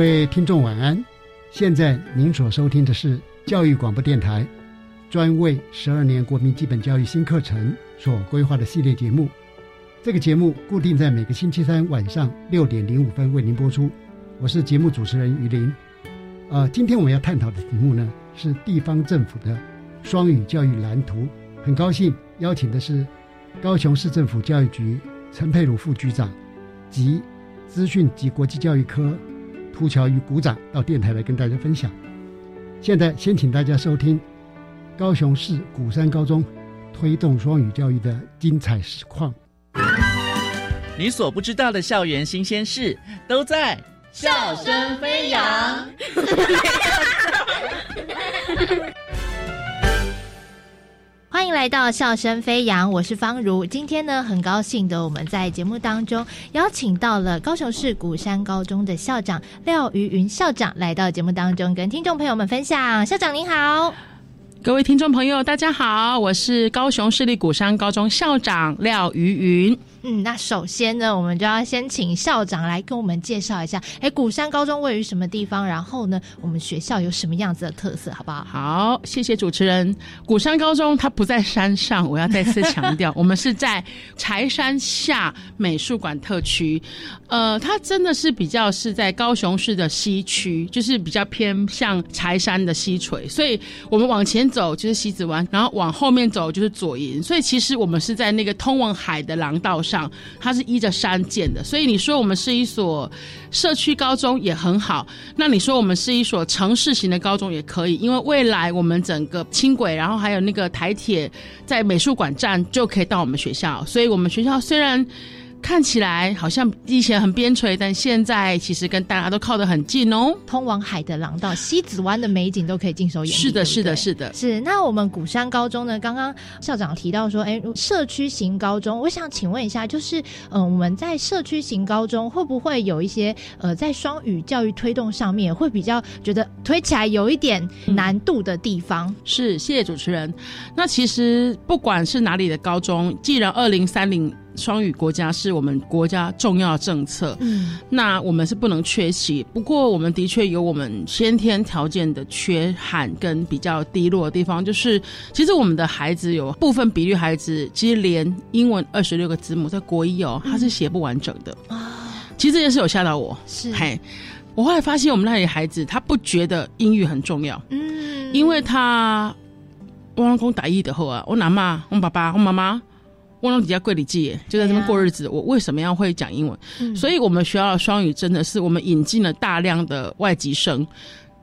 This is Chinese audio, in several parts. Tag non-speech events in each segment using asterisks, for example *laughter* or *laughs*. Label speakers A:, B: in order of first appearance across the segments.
A: 各位听众晚安，现在您所收听的是教育广播电台专为十二年国民基本教育新课程所规划的系列节目。这个节目固定在每个星期三晚上六点零五分为您播出。我是节目主持人于林。呃，今天我们要探讨的题目呢是地方政府的双语教育蓝图。很高兴邀请的是高雄市政府教育局陈佩茹副局长及资讯及国际教育科。胡桥与鼓掌到电台来跟大家分享。现在先请大家收听高雄市鼓山高中推动双语教育的精彩实况。
B: 你所不知道的校园新鲜事都在
C: 笑声飞扬。
D: 欢迎来到笑声飞扬，我是方如。今天呢，很高兴的，我们在节目当中邀请到了高雄市鼓山高中的校长廖瑜云校长来到节目当中，跟听众朋友们分享。校长您好，
E: 各位听众朋友大家好，我是高雄市立鼓山高中校长廖瑜云。
D: 嗯，那首先呢，我们就要先请校长来跟我们介绍一下，哎，鼓山高中位于什么地方？然后呢，我们学校有什么样子的特色，好不好？
E: 好，谢谢主持人。鼓山高中它不在山上，我要再次强调，*laughs* 我们是在柴山下美术馆特区。呃，它真的是比较是在高雄市的西区，就是比较偏向柴山的西垂，所以我们往前走就是西子湾，然后往后面走就是左营，所以其实我们是在那个通往海的廊道上，上它是依着山建的，所以你说我们是一所社区高中也很好，那你说我们是一所城市型的高中也可以，因为未来我们整个轻轨，然后还有那个台铁在美术馆站就可以到我们学校，所以我们学校虽然。看起来好像以前很边陲，但现在其实跟大家都靠得很近哦。
D: 通往海的廊道、西子湾的美景都可以尽收眼底。
E: 是的，是的，是的，
D: 是。那我们鼓山高中呢？刚刚校长提到说，哎，社区型高中，我想请问一下，就是，嗯，我们在社区型高中会不会有一些，呃，在双语教育推动上面会比较觉得推起来有一点难度的地方？
E: 是，谢谢主持人。那其实不管是哪里的高中，既然二零三零。双语国家是我们国家重要政策，嗯，那我们是不能缺席。不过，我们的确有我们先天条件的缺憾跟比较低落的地方，就是其实我们的孩子有部分比率孩子，其实连英文二十六个字母在国一哦，他是写不完整的啊。其实这件事有吓到我，
D: 是
E: 嘿，我后来发现我们那里孩子他不觉得英语很重要，嗯，因为他我老公打一的后啊，我拿妈，我爸爸，我妈妈。我老底下柜里记，就在这边过日子。我为什么要会讲英文？所以我们学校的双语真的是我们引进了大量的外籍生。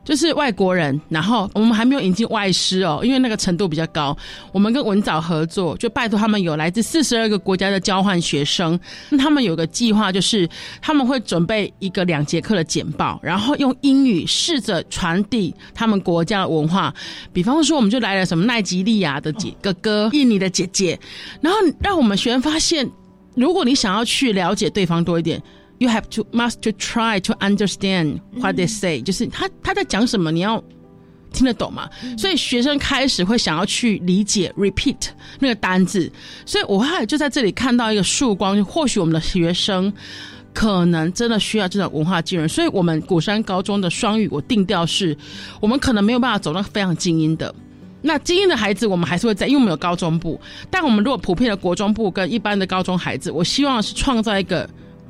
E: 就是外国人，然后我们还没有引进外师哦，因为那个程度比较高。我们跟文藻合作，就拜托他们有来自四十二个国家的交换学生。他们有个计划，就是他们会准备一个两节课的简报，然后用英语试着传递他们国家的文化。比方说，我们就来了什么奈及利亚的姐哥哥、印尼的姐姐，然后让我们学员发现，如果你想要去了解对方多一点。You have to must to try to understand what they say，就是他他在讲什么，你要听得懂嘛？所以学生开始会想要去理解 repeat 那个单字，所以我后来就在这里看到一个曙光，或许我们的学生可能真的需要这种文化浸润。所以我们古山高中的双语，我定调是，我们可能没有办法走到非常精英的。那精英的孩子，我们还是会在，因为我们有高中部。但我们如果普遍的国中部跟一般的高中孩子，我希望是创造一个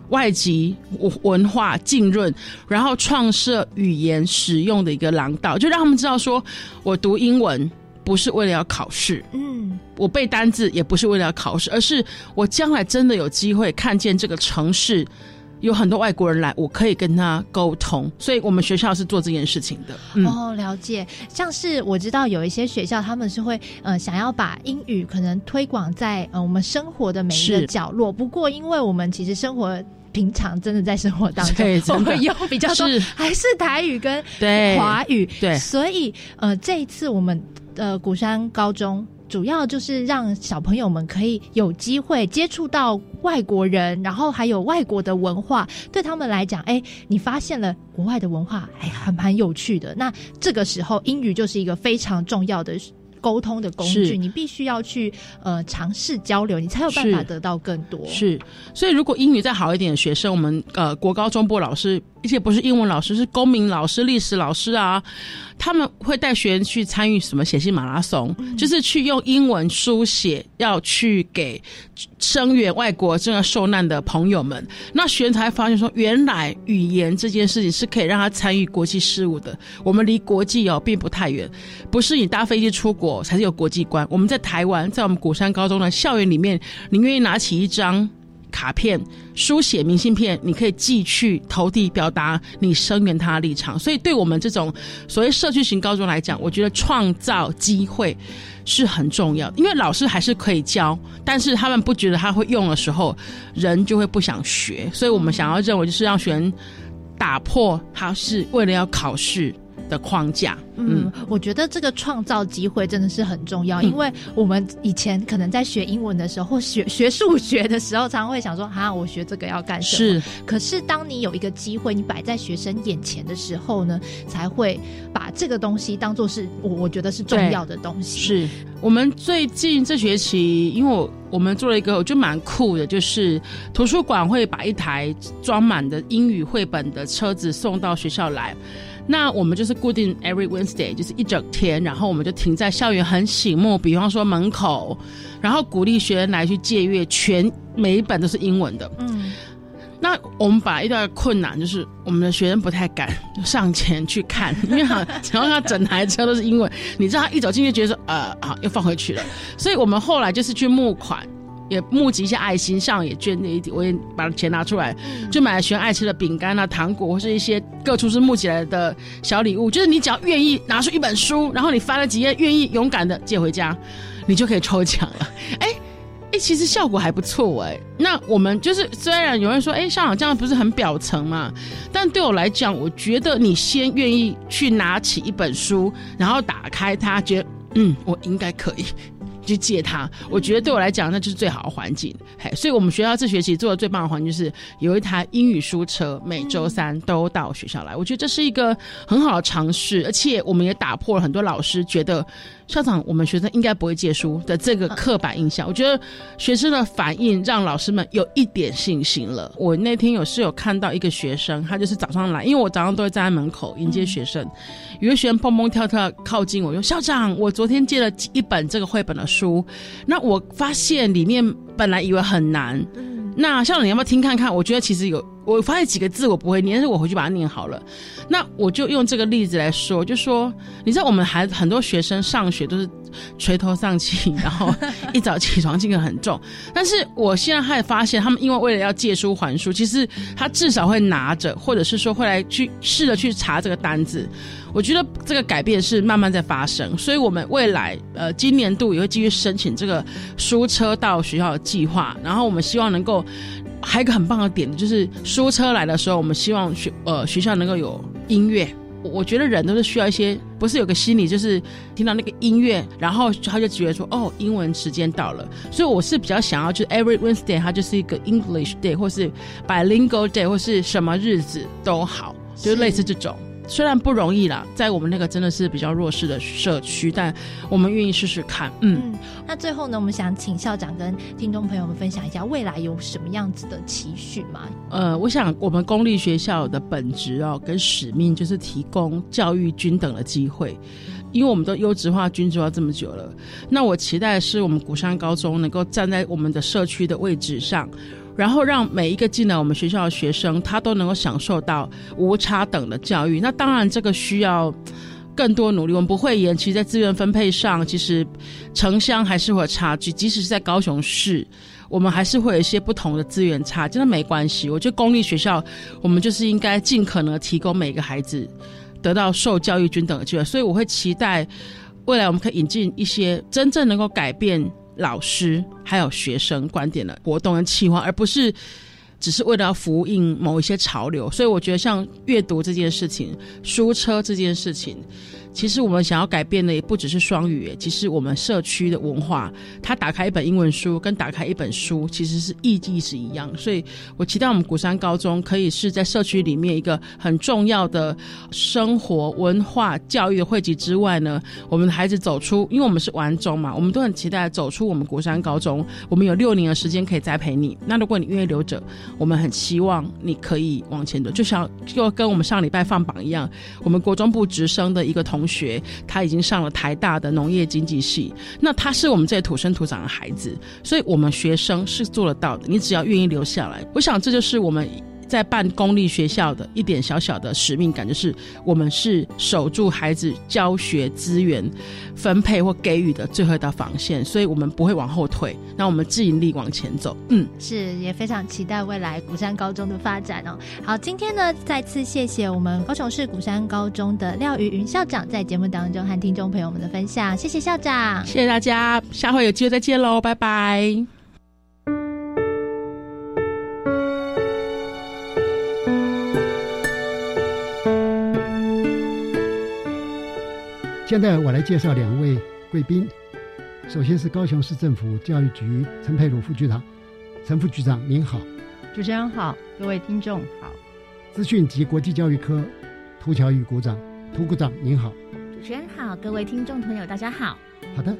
E: 外籍文化浸润，然后创设语言使用的一个廊道，就让他们知道说，我读英文不是为了要考试，嗯，我背单字也不是为了要考试，而是我将来真的有机会看见这个城市。有很多外国人来，我可以跟他沟通，所以我们学校是做这件事情的。
D: 哦，了解。像是我知道有一些学校，他们是会呃想要把英语可能推广在呃我们生活的每一个角落。不过，因为我们其实生活平常真的在生活当中，*laughs* 我们用比较多还是台语跟华语，
E: 对，
D: 所以呃这一次我们呃鼓山高中。主要就是让小朋友们可以有机会接触到外国人，然后还有外国的文化，对他们来讲，哎，你发现了国外的文化，哎还蛮有趣的。那这个时候，英语就是一个非常重要的。沟通的工具，你必须要去呃尝试交流，你才有办法得到更多。
E: 是，所以如果英语再好一点的学生，我们呃国高中部老师，而且不是英文老师，是公民老师、历史老师啊，他们会带学员去参与什么写信马拉松，就是去用英文书写，要去给声援外国正在受难的朋友们。那学员才发现说，原来语言这件事情是可以让他参与国际事务的。我们离国际哦并不太远，不是你搭飞机出国。才是有国际观。我们在台湾，在我们古山高中的校园里面，你愿意拿起一张卡片，书写明信片，你可以寄去投递，表达你声援他的立场。所以，对我们这种所谓社区型高中来讲，我觉得创造机会是很重要。因为老师还是可以教，但是他们不觉得他会用的时候，人就会不想学。所以我们想要认为，就是让学生打破他是为了要考试。的框架，
D: 嗯，我觉得这个创造机会真的是很重要，因为我们以前可能在学英文的时候，或学 *laughs* 学数学的时候，常常会想说，啊，我学这个要干什么？是，可是当你有一个机会，你摆在学生眼前的时候呢，才会把这个东西当做是我我觉得是重要的东西。
E: 是我们最近这学期，因为我我们做了一个，我觉得蛮酷的，就是图书馆会把一台装满的英语绘本的车子送到学校来。那我们就是固定 every Wednesday，就是一整天，然后我们就停在校园很醒目，比方说门口，然后鼓励学生来去借阅，全每一本都是英文的。嗯，那我们把一段困难就是我们的学生不太敢上前去看，*laughs* 因为好，然后他整台车都是英文，你知道他一走进去觉得说呃好又放回去了，所以我们后来就是去募款。也募集一些爱心，上也捐了一点，我也把钱拿出来，就买了学生爱吃的饼干啊、糖果，或是一些各处是募集来的小礼物。就是你只要愿意拿出一本书，然后你翻了几页，愿意勇敢的借回家，你就可以抽奖了。哎 *laughs* 哎，其实效果还不错哎。那我们就是虽然有人说，哎，校长这样不是很表层嘛？但对我来讲，我觉得你先愿意去拿起一本书，然后打开它，觉得嗯，我应该可以。去借他，我觉得对我来讲那就是最好的环境。嘿，所以我们学校这学期做的最棒的环境就是有一台英语书车，每周三都到学校来。我觉得这是一个很好的尝试，而且我们也打破了很多老师觉得。校长，我们学生应该不会借书的这个刻板印象，我觉得学生的反应让老师们有一点信心了。我那天有是有看到一个学生，他就是早上来，因为我早上都会站在门口迎接学生，有个学生蹦蹦跳跳靠近我，说：“校长，我昨天借了一本这个绘本的书，那我发现里面本来以为很难。”那校长，你要不要听看看？我觉得其实有，我发现几个字我不会念，但是我回去把它念好了。那我就用这个例子来说，就说你知道，我们孩子很多学生上学都是垂头丧气，然后一早起床气很重。但是我现在还发现，他们因为为了要借书还书，其实他至少会拿着，或者是说会来去试着去查这个单子。我觉得这个改变是慢慢在发生，所以我们未来呃今年度也会继续申请这个书车到学校的计划，然后我们希望能够还有一个很棒的点，就是书车来的时候，我们希望学呃学校能够有音乐。我觉得人都是需要一些，不是有个心理，就是听到那个音乐，然后他就觉得说哦，英文时间到了。所以我是比较想要，就是 every Wednesday 它就是一个 English day，或是 bilingual day，或是什么日子都好，就是类似这种。虽然不容易啦，在我们那个真的是比较弱势的社区，但我们愿意试试看。嗯，
D: 那最后呢，我们想请校长跟听众朋友们分享一下未来有什么样子的期许吗？
E: 呃，我想我们公立学校的本质哦，跟使命就是提供教育均等的机会。因为我们都优质化、均质化这么久了，那我期待的是我们鼓山高中能够站在我们的社区的位置上，然后让每一个进来我们学校的学生，他都能够享受到无差等的教育。那当然，这个需要更多努力。我们不会延期在资源分配上，其实城乡还是会有差距。即使是在高雄市，我们还是会有一些不同的资源差，真的没关系。我觉得公立学校，我们就是应该尽可能提供每个孩子。得到受教育均等的机会，所以我会期待未来我们可以引进一些真正能够改变老师还有学生观点的活动跟企划，而不是只是为了要呼应某一些潮流。所以我觉得像阅读这件事情、书车这件事情。其实我们想要改变的也不只是双语，其实我们社区的文化，它打开一本英文书跟打开一本书其实是意义是一样，所以我期待我们古山高中可以是在社区里面一个很重要的生活文化教育的汇集之外呢，我们的孩子走出，因为我们是玩中嘛，我们都很期待走出我们古山高中，我们有六年的时间可以栽培你，那如果你愿意留着，我们很希望你可以往前走，就像就跟我们上礼拜放榜一样，我们国中部直升的一个同。学他已经上了台大的农业经济系，那他是我们这土生土长的孩子，所以我们学生是做得到的。你只要愿意留下来，我想这就是我们。在办公立学校的一点小小的使命感，就是我们是守住孩子教学资源分配或给予的最后一道防线，所以我们不会往后退，那我们自引力往前走。嗯，
D: 是也非常期待未来鼓山高中的发展哦。好，今天呢，再次谢谢我们高雄市鼓山高中的廖瑜云校长在节目当中和听众朋友们的分享，谢谢校长，
E: 谢谢大家，下回有机会再见喽，拜拜。
A: 现在我来介绍两位贵宾，首先是高雄市政府教育局陈佩茹副局长，陈副局长您好，
F: 主持人好，各位听众好，
A: 资讯及国际教育科涂乔宇股长，涂股长您好，
G: 主持人好，各位听众朋友大家好，
A: 好的，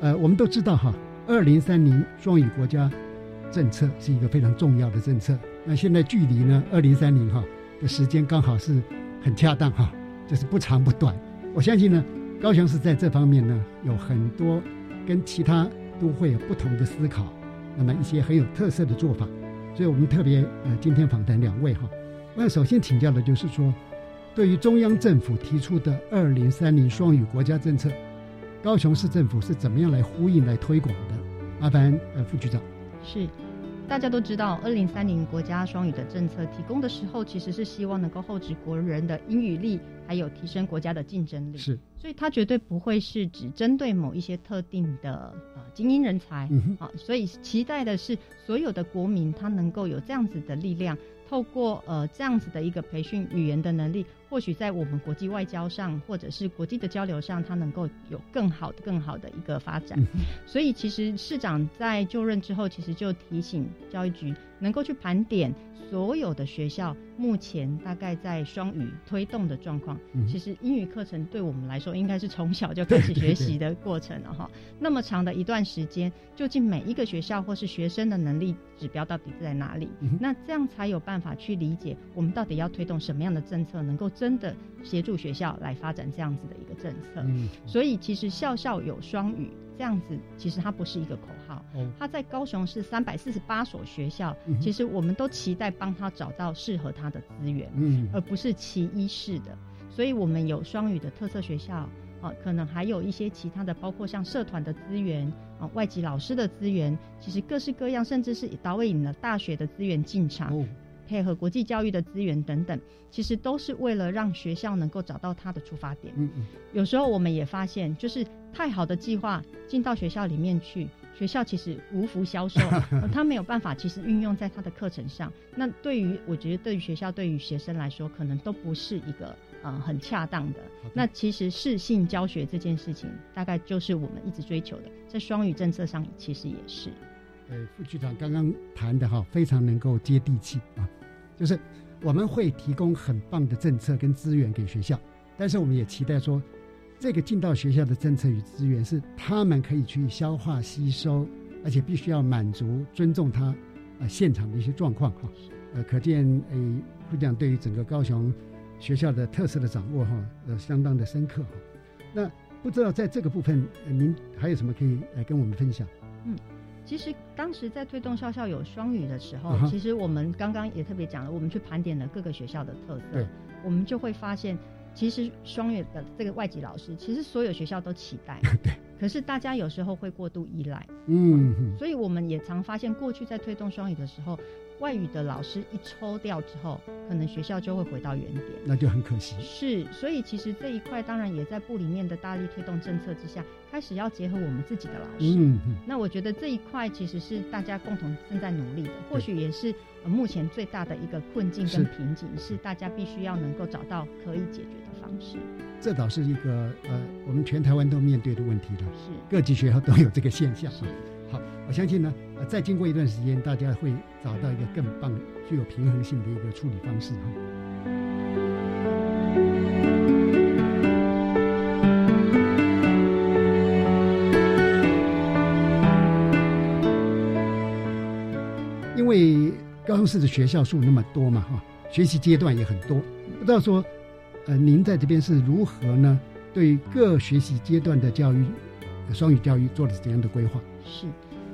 A: 呃，我们都知道哈，二零三零双语国家政策是一个非常重要的政策，那现在距离呢二零三零哈的时间刚好是很恰当哈，就是不长不短。我相信呢，高雄市在这方面呢有很多跟其他都会有不同的思考，那么一些很有特色的做法，所以我们特别呃今天访谈两位哈。那首先请教的就是说，对于中央政府提出的二零三零双语国家政策，高雄市政府是怎么样来呼应来推广的？麻烦呃副局长。
F: 是。大家都知道，二零三零国家双语的政策提供的时候，其实是希望能够厚植国人的英语力，还有提升国家的竞争力。
A: 是，
F: 所以它绝对不会是只针对某一些特定的呃精英人才啊。所以期待的是所有的国民他能够有这样子的力量，透过呃这样子的一个培训语言的能力。或许在我们国际外交上，或者是国际的交流上，它能够有更好的、更好的一个发展。所以，其实市长在就任之后，其实就提醒教育局能够去盘点所有的学校目前大概在双语推动的状况。其实英语课程对我们来说，应该是从小就开始学习的过程了哈。那么长的一段时间，究竟每一个学校或是学生的能力指标到底在哪里？那这样才有办法去理解我们到底要推动什么样的政策，能够。真的协助学校来发展这样子的一个政策，所以其实校校有双语这样子，其实它不是一个口号，它在高雄市三百四十八所学校，其实我们都期待帮他找到适合他的资源，而不是其一式的。所以我们有双语的特色学校，啊，可能还有一些其他的，包括像社团的资源啊，外籍老师的资源，其实各式各样，甚至是导引了大学的资源进场。配合国际教育的资源等等，其实都是为了让学校能够找到它的出发点。嗯嗯。有时候我们也发现，就是太好的计划进到学校里面去，学校其实无福消受，*laughs* 他没有办法其实运用在他的课程上。那对于我觉得，对于学校、对于学生来说，可能都不是一个呃很恰当的。那其实适性教学这件事情，大概就是我们一直追求的，在双语政策上其实也是。
A: 呃，副局长刚刚谈的哈，非常能够接地气啊。就是我们会提供很棒的政策跟资源给学校，但是我们也期待说，这个进到学校的政策与资源是他们可以去消化吸收，而且必须要满足尊重他呃现场的一些状况哈。呃，可见诶，副长对于整个高雄学校的特色的掌握哈，呃，相当的深刻哈。那不知道在这个部分，您还有什么可以来跟我们分享？
F: 嗯。其实当时在推动校校有双语的时候，其实我们刚刚也特别讲了，我们去盘点了各个学校的特色，我们就会发现，其实双语的这个外籍老师，其实所有学校都期待，*laughs*
A: 对。
F: 可是大家有时候会过度依赖，
A: 嗯，
F: 所以我们也常发现，过去在推动双语的时候。外语的老师一抽掉之后，可能学校就会回到原点，
A: 那就很可惜。
F: 是，所以其实这一块当然也在部里面的大力推动政策之下，开始要结合我们自己的老师。
A: 嗯
F: 嗯。那我觉得这一块其实是大家共同正在努力的，或许也是目前最大的一个困境跟瓶颈，是大家必须要能够找到可以解决的方式。
A: 这倒是一个呃，我们全台湾都面对的问题了。
F: 是。
A: 各级学校都有这个现象。
F: 是。
A: 好，我相信呢，呃，再经过一段时间，大家会找到一个更棒、具有平衡性的一个处理方式哈。因为高雄市的学校数那么多嘛哈，学习阶段也很多，不知道说，呃，您在这边是如何呢？对各学习阶段的教育，双语教育做了怎样的规划？
F: 是，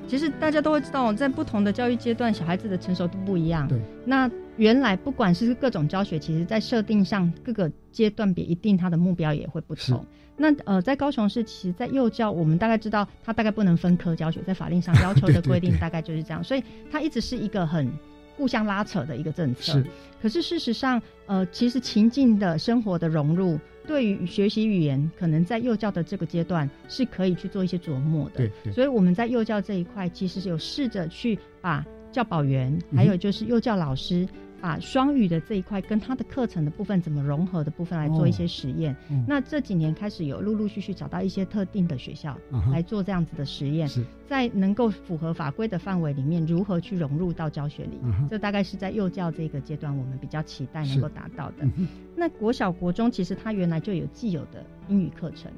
F: 其实大家都会知道，在不同的教育阶段，小孩子的成熟度不一样。
A: 对，
F: 那原来不管是各种教学，其实在设定上各个阶段别一定它的目标也会不同。那呃，在高雄市，其实，在幼教，我们大概知道，它大概不能分科教学，在法令上要求的规定 *laughs* 大概就是这样，所以它一直是一个很互相拉扯的一个政策。
A: 是，
F: 可是事实上，呃，其实情境的生活的融入。对于学习语言，可能在幼教的这个阶段是可以去做一些琢磨的。
A: 对，
F: 所以我们在幼教这一块，其实有试着去把教保员，还有就是幼教老师。把双语的这一块跟他的课程的部分怎么融合的部分来做一些实验。那这几年开始有陆陆续续找到一些特定的学校来做这样子的实验，在能够符合法规的范围里面，如何去融入到教学里？这大概是在幼教这个阶段，我们比较期待能够达到的。那国小国中其实它原来就有既有的英语课程，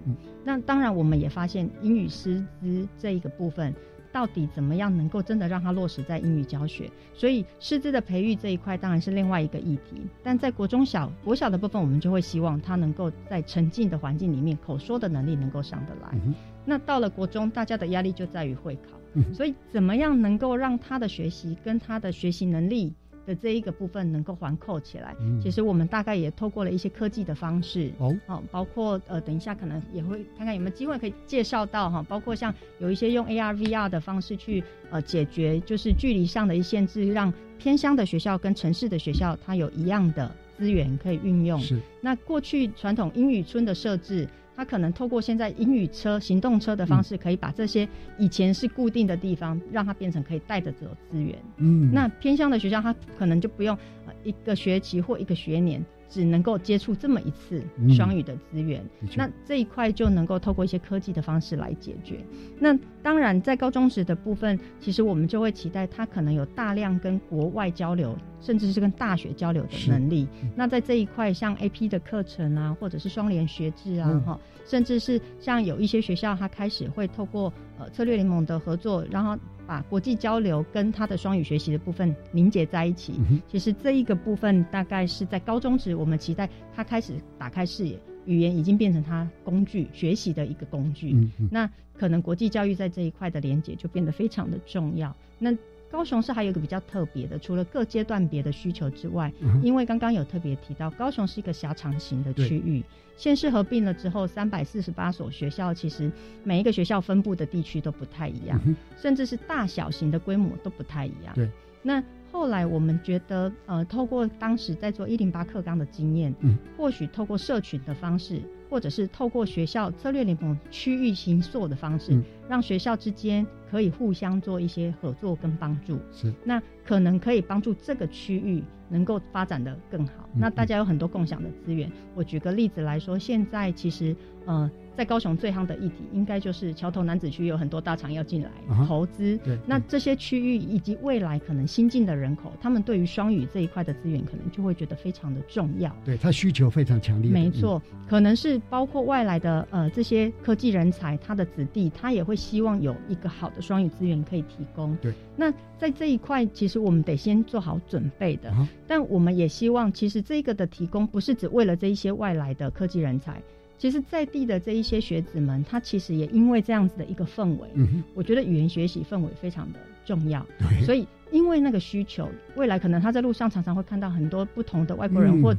F: 那当然我们也发现英语师资这一个部分。到底怎么样能够真的让它落实在英语教学？所以师资的培育这一块当然是另外一个议题。但在国中小、国小的部分，我们就会希望他能够在沉浸的环境里面，口说的能力能够上得来。那到了国中，大家的压力就在于会考，所以怎么样能够让他的学习跟他的学习能力？的这一个部分能够环扣起来，其实我们大概也透过了一些科技的方式，
A: 哦，
F: 好，包括呃，等一下可能也会看看有没有机会可以介绍到哈，包括像有一些用 AR、VR 的方式去呃解决就是距离上的一限制，让偏乡的学校跟城市的学校它有一样的资源可以运用。
A: 是，
F: 那过去传统英语村的设置。他可能透过现在英语车、行动车的方式，可以把这些以前是固定的地方，让它变成可以带着走资源。
A: 嗯，
F: 那偏向的学校，他可能就不用一个学期或一个学年。只能够接触这么一次双语的资源，那这一块就能够透过一些科技的方式来解决。那当然，在高中时的部分，其实我们就会期待他可能有大量跟国外交流，甚至是跟大学交流的能力。那在这一块，像 AP 的课程啊，或者是双联学制啊，哈，甚至是像有一些学校，他开始会透过呃策略联盟的合作，然后。把国际交流跟他的双语学习的部分凝结在一起，其实这一个部分大概是在高中时，我们期待他开始打开视野，语言已经变成他工具学习的一个工具。那可能国际教育在这一块的连接就变得非常的重要。那高雄市还有一个比较特别的，除了各阶段别的需求之外，因为刚刚有特别提到，高雄是一个狭长型的区域。县市合并了之后，三百四十八所学校，其实每一个学校分布的地区都不太一样，甚至是大小型的规模都不太一样。
A: 对，
F: 那后来我们觉得，呃，透过当时在做一零八课纲的经验，嗯，或许透过社群的方式，或者是透过学校策略联盟区域行硕的方式，让学校之间可以互相做一些合作跟帮助。
A: 是，
F: 那可能可以帮助这个区域。能够发展的更好，那大家有很多共享的资源。我举个例子来说，现在其实呃在高雄最夯的议题，应该就是桥头男子区有很多大厂要进来投资。
A: 对，
F: 那这些区域以及未来可能新进的人口，他们对于双语这一块的资源，可能就会觉得非常的重要。
A: 对他需求非常强烈。
F: 没错，可能是包括外来的呃这些科技人才，他的子弟，他也会希望有一个好的双语资源可以提供。
A: 对，
F: 那在这一块，其实我们得先做好准备的。但我们也希望，其实这个的提供不是只为了这一些外来的科技人才。其实，在地的这一些学子们，他其实也因为这样子的一个氛围，我觉得语言学习氛围非常的重要。所以，因为那个需求，未来可能他在路上常常会看到很多不同的外国人或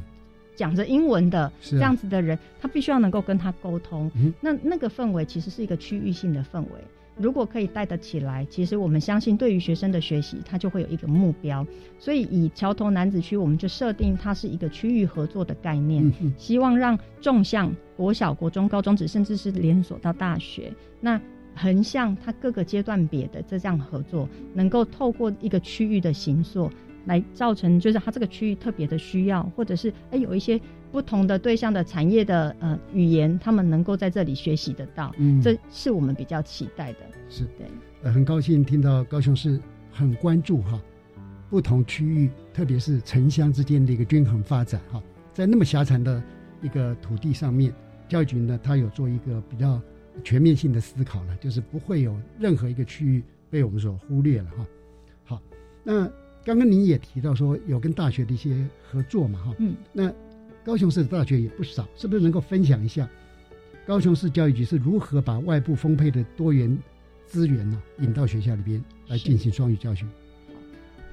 F: 讲着英文的这样子的人，他必须要能够跟他沟通。那那个氛围其实是一个区域性的氛围。如果可以带得起来，其实我们相信，对于学生的学习，他就会有一个目标。所以以桥头男子区，我们就设定它是一个区域合作的概念，希望让纵向国小、国中、高中职，甚至是连锁到大学，那横向它各个阶段别的这样合作，能够透过一个区域的形塑，来造成就是它这个区域特别的需要，或者是哎有一些。不同的对象的产业的呃语言，他们能够在这里学习得到，嗯，这是我们比较期待的。
A: 是
F: 对，
A: 呃，很高兴听到高雄市很关注哈不同区域，特别是城乡之间的一个均衡发展哈，在那么狭长的一个土地上面，教育局呢，它有做一个比较全面性的思考了，就是不会有任何一个区域被我们所忽略了哈。好，那刚刚您也提到说有跟大学的一些合作嘛哈，嗯，那。高雄市的大学也不少，是不是能够分享一下高雄市教育局是如何把外部分配的多元资源呢引到学校里边来进行双语教学？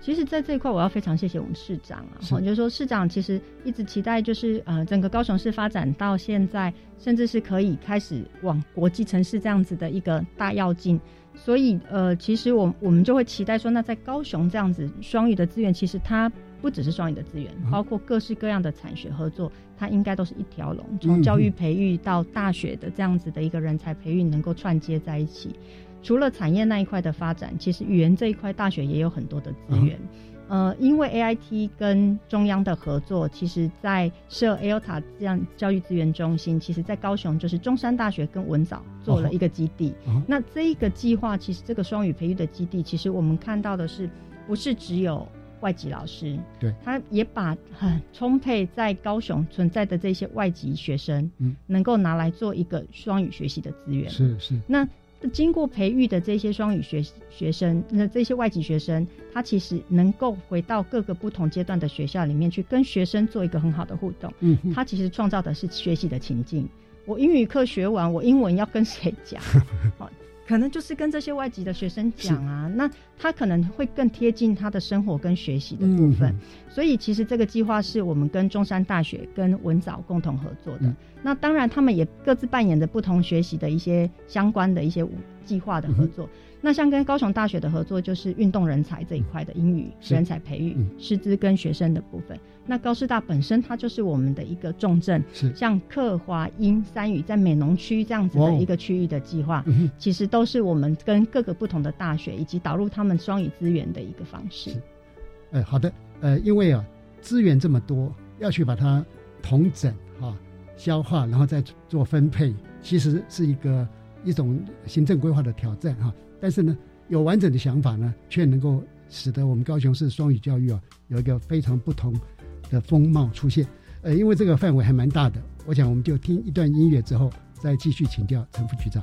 F: 其实，在这一块，我要非常谢谢我们市长啊，我就说市长其实一直期待，就是呃，整个高雄市发展到现在，甚至是可以开始往国际城市这样子的一个大跃进。所以，呃，其实我我们就会期待说，那在高雄这样子双语的资源，其实它。不只是双语的资源，包括各式各样的产学合作，它应该都是一条龙，从教育培育到大学的这样子的一个人才培育，能够串接在一起。除了产业那一块的发展，其实语言这一块，大学也有很多的资源。呃，因为 A I T 跟中央的合作，其实在设 A L T A 这样教育资源中心，其实在高雄就是中山大学跟文藻做了一个基地。那这一个计划，其实这个双语培育的基地，其实我们看到的是，不是只有。外籍老师，
A: 对，
F: 他也把很充沛在高雄存在的这些外籍学生，嗯，能够拿来做一个双语学习的资源。
A: 是是。
F: 那经过培育的这些双语学学生，那这些外籍学生，他其实能够回到各个不同阶段的学校里面去，跟学生做一个很好的互动。嗯，他其实创造的是学习的情境。我英语课学完，我英文要跟谁讲？*laughs* 可能就是跟这些外籍的学生讲啊，那他可能会更贴近他的生活跟学习的部分。所以其实这个计划是我们跟中山大学跟文藻共同合作的。那当然他们也各自扮演着不同学习的一些相关的一些计划的合作。那像跟高雄大学的合作，就是运动人才这一块的英语人才培育、师资跟学生的部分。那高师大本身它就是我们的一个重镇，
A: 是。
F: 像客华英三语在美浓区这样子的一个区域的计划，其实都是我们跟各个不同的大学以及导入他们双语资源的一个方式。
A: 哎，好的，呃，因为啊资源这么多，要去把它统整哈、消化，然后再做分配，其实是一个一种行政规划的挑战哈。但是呢，有完整的想法呢，却能够使得我们高雄市双语教育啊有一个非常不同的风貌出现。呃，因为这个范围还蛮大的，我想我们就听一段音乐之后，再继续请教陈副局长。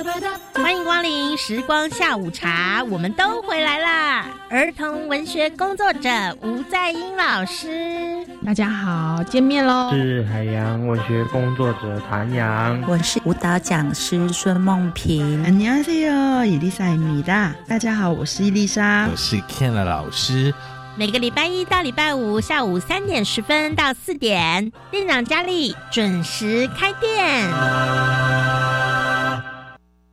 H: 欢迎光临时光下午茶，我们都回来啦！儿童文学工作者吴在英老师，
I: 大家好，见面喽！
J: 是海洋文学工作者谭阳，
K: 我是舞蹈讲师孙梦平。
L: 안녕하세요伊丽莎米达，大家好，我是伊丽莎，
M: 我是 Ken 老师。
H: 每个礼拜一到礼拜五下午三点十分到四点，店长佳丽准时开店。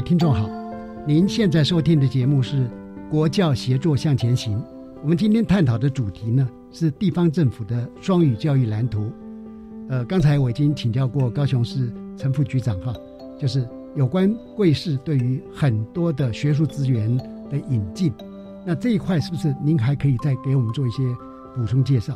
A: 听众好，您现在收听的节目是《国教协作向前行》。我们今天探讨的主题呢是地方政府的双语教育蓝图。呃，刚才我已经请教过高雄市陈副局长哈，就是有关贵市对于很多的学术资源的引进，那这一块是不是您还可以再给我们做一些补充介绍？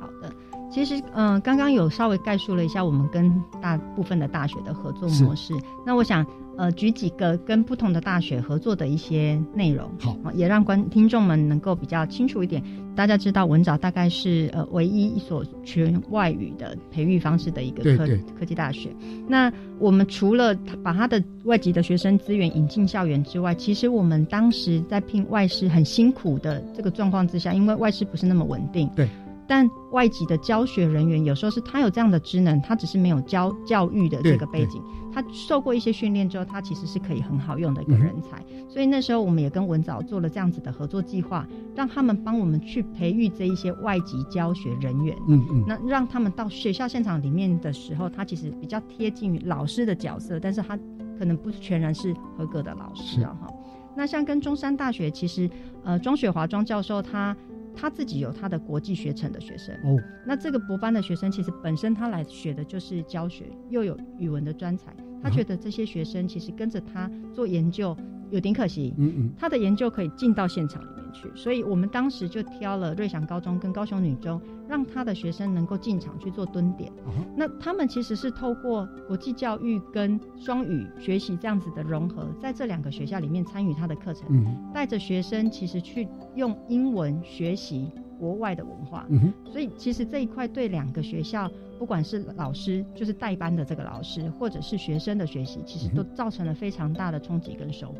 F: 好的，其实嗯，刚刚有稍微概述了一下我们跟大部分的大学的合作模式，那我想。呃，举几个跟不同的大学合作的一些内容，
A: 好，
F: 也让观听众们能够比较清楚一点。大家知道文藻大概是呃唯一一所全外语的培育方式的一个科科技大学。那我们除了把他的外籍的学生资源引进校园之外，其实我们当时在聘外师很辛苦的这个状况之下，因为外师不是那么稳定。
A: 对。
F: 但外籍的教学人员有时候是他有这样的职能，他只是没有教教育的这个背景，他受过一些训练之后，他其实是可以很好用的一个人才。所以那时候我们也跟文藻做了这样子的合作计划，让他们帮我们去培育这一些外籍教学人员。
A: 嗯嗯，
F: 那让他们到学校现场里面的时候，他其实比较贴近于老师的角色，但是他可能不全然是合格的老师啊哈。那像跟中山大学，其实呃庄雪华庄教授他。他自己有他的国际学程的学生。
A: 哦，
F: 那这个博班的学生其实本身他来学的就是教学，又有语文的专才，他觉得这些学生其实跟着他做研究。有点可惜，
A: 嗯嗯，
F: 他的研究可以进到现场里面去，所以我们当时就挑了瑞祥高中跟高雄女中，让他的学生能够进场去做蹲点。那他们其实是透过国际教育跟双语学习这样子的融合，在这两个学校里面参与他的课程，带着学生其实去用英文学习国外的文化。所以其实这一块对两个学校。不管是老师，就是代班的这个老师，或者是学生的学习，其实都造成了非常大的冲击跟收获。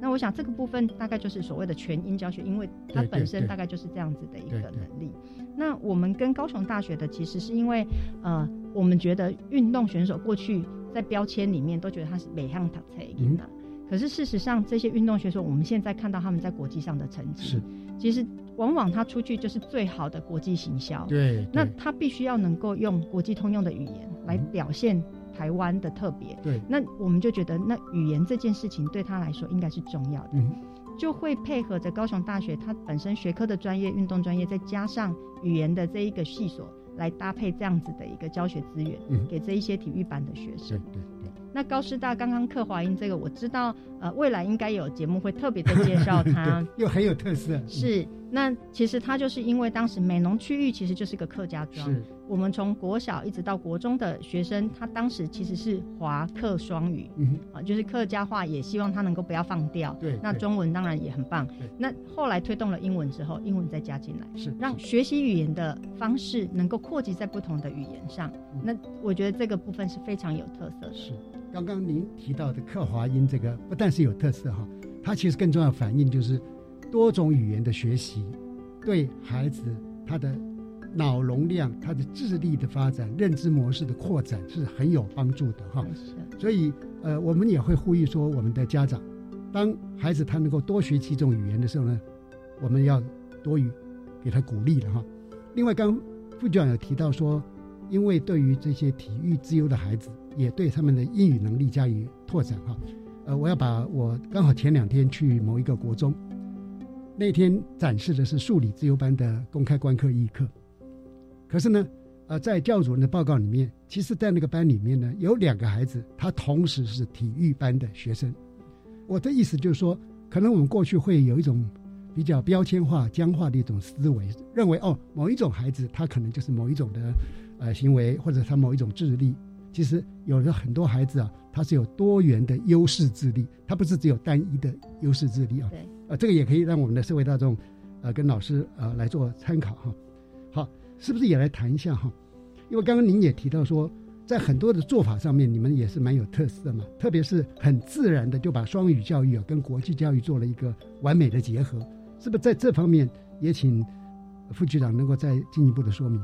F: 那我想这个部分大概就是所谓的全英教学，因为它本身大概就是这样子的一个能力。那我们跟高雄大学的其实是因为，呃，我们觉得运动选手过去在标签里面都觉得他是美向塔才英的，可是事实上这些运动选手，我们现在看到他们在国际上的成绩，是其实。往往他出去就是最好的国际行销，
A: 对，
F: 那他必须要能够用国际通用的语言来表现台湾的特别。
A: 对，
F: 那我们就觉得，那语言这件事情对他来说应该是重要的，就会配合着高雄大学它本身学科的专业、运动专业，再加上语言的这一个系所。来搭配这样子的一个教学资源，给这一些体育班的学生。
A: 对对。
F: 那高师大刚刚刻华音这个，我知道，呃，未来应该有节目会特别的 *laughs* 介绍它，
A: 又很有特色。
F: 是。那其实它就是因为当时美浓区域其实就是个客家庄。
A: 是。
F: 我们从国小一直到国中的学生，他当时其实是华客双语，啊，就是客家话也希望他能够不要放掉。
A: 对。
F: 那中文当然也很棒。那后来推动了英文之后，英文再加进来，
A: 是
F: 让学习语言的方式能够扩及在不同的语言上。那我觉得这个部分是非常有特色的。
A: 是。刚刚您提到的克华音这个，不但是有特色哈，它其实更重要反映就是多种语言的学习对孩子他的。脑容量、他的智力的发展、认知模式的扩展是很有帮助的哈。所以呃，我们也会呼吁说，我们的家长，当孩子他能够多学几种语言的时候呢，我们要多于给他鼓励了哈。另外，刚副局长有提到说，因为对于这些体育自由的孩子，也对他们的英语能力加以拓展哈。呃，我要把我刚好前两天去某一个国中，那天展示的是数理自由班的公开观课一课。可是呢，呃，在教主任的报告里面，其实，在那个班里面呢，有两个孩子，他同时是体育班的学生。我的意思就是说，可能我们过去会有一种比较标签化、僵化的一种思维，认为哦，某一种孩子他可能就是某一种的呃行为，或者他某一种智力。其实有的很多孩子啊，他是有多元的优势智力，他不是只有单一的优势智力啊。
F: 对。
A: 呃，这个也可以让我们的社会大众，呃，跟老师呃来做参考哈。好。是不是也来谈一下哈？因为刚刚您也提到说，在很多的做法上面，你们也是蛮有特色的嘛。特别是很自然的就把双语教育啊跟国际教育做了一个完美的结合，是不是在这方面也请副局长能够再进一步的说明？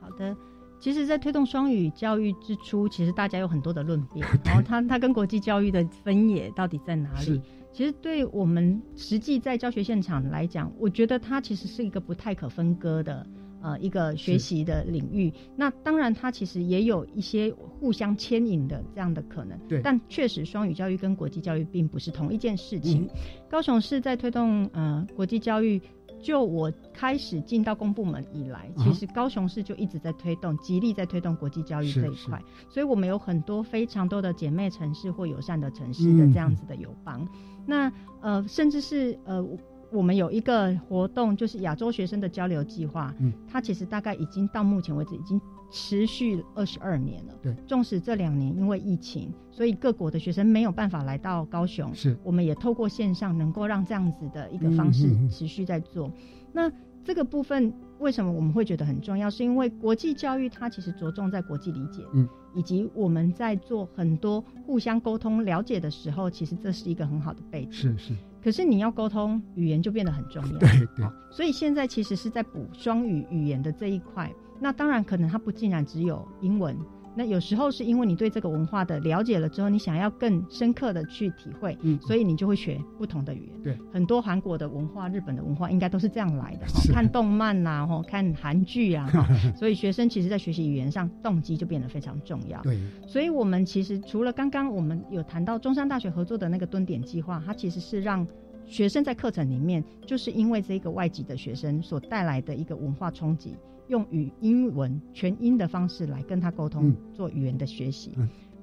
F: 好的，其实，在推动双语教育之初，其实大家有很多的论辩，*laughs* 然后它它跟国际教育的分野到底在哪里？其实对我们实际在教学现场来讲，我觉得它其实是一个不太可分割的。呃，一个学习的领域，那当然它其实也有一些互相牵引的这样的可能。
A: 对，
F: 但确实双语教育跟国际教育并不是同一件事情。高雄市在推动呃国际教育，就我开始进到公部门以来，其实高雄市就一直在推动，极力在推动国际教育这一块。所以我们有很多非常多的姐妹城市或友善的城市的这样子的友邦。那呃，甚至是呃。我们有一个活动，就是亚洲学生的交流计划。嗯，它其实大概已经到目前为止已经持续二十二年了。
A: 对，
F: 纵使这两年因为疫情，所以各国的学生没有办法来到高雄。
A: 是，
F: 我们也透过线上，能够让这样子的一个方式持续在做。那这个部分为什么我们会觉得很重要？是因为国际教育它其实着重在国际理解，嗯，以及我们在做很多互相沟通了解的时候，其实这是一个很好的背景。
A: 是是。
F: 可是你要沟通语言就变得很重要，
A: 对对，
F: 所以现在其实是在补双语语言的这一块。那当然可能它不竟然只有英文。那有时候是因为你对这个文化的了解了之后，你想要更深刻的去体会，嗯，所以你就会学不同的语言。
A: 对，
F: 很多韩国的文化、日本的文化应该都是这样来的。*laughs* 看动漫呐，吼，看韩剧啊，哈，*laughs* 所以学生其实在学习语言上动机就变得非常重要。
A: 对，
F: 所以我们其实除了刚刚我们有谈到中山大学合作的那个蹲点计划，它其实是让学生在课程里面，就是因为这个外籍的学生所带来的一个文化冲击。用语英文全英的方式来跟他沟通，做语言的学习。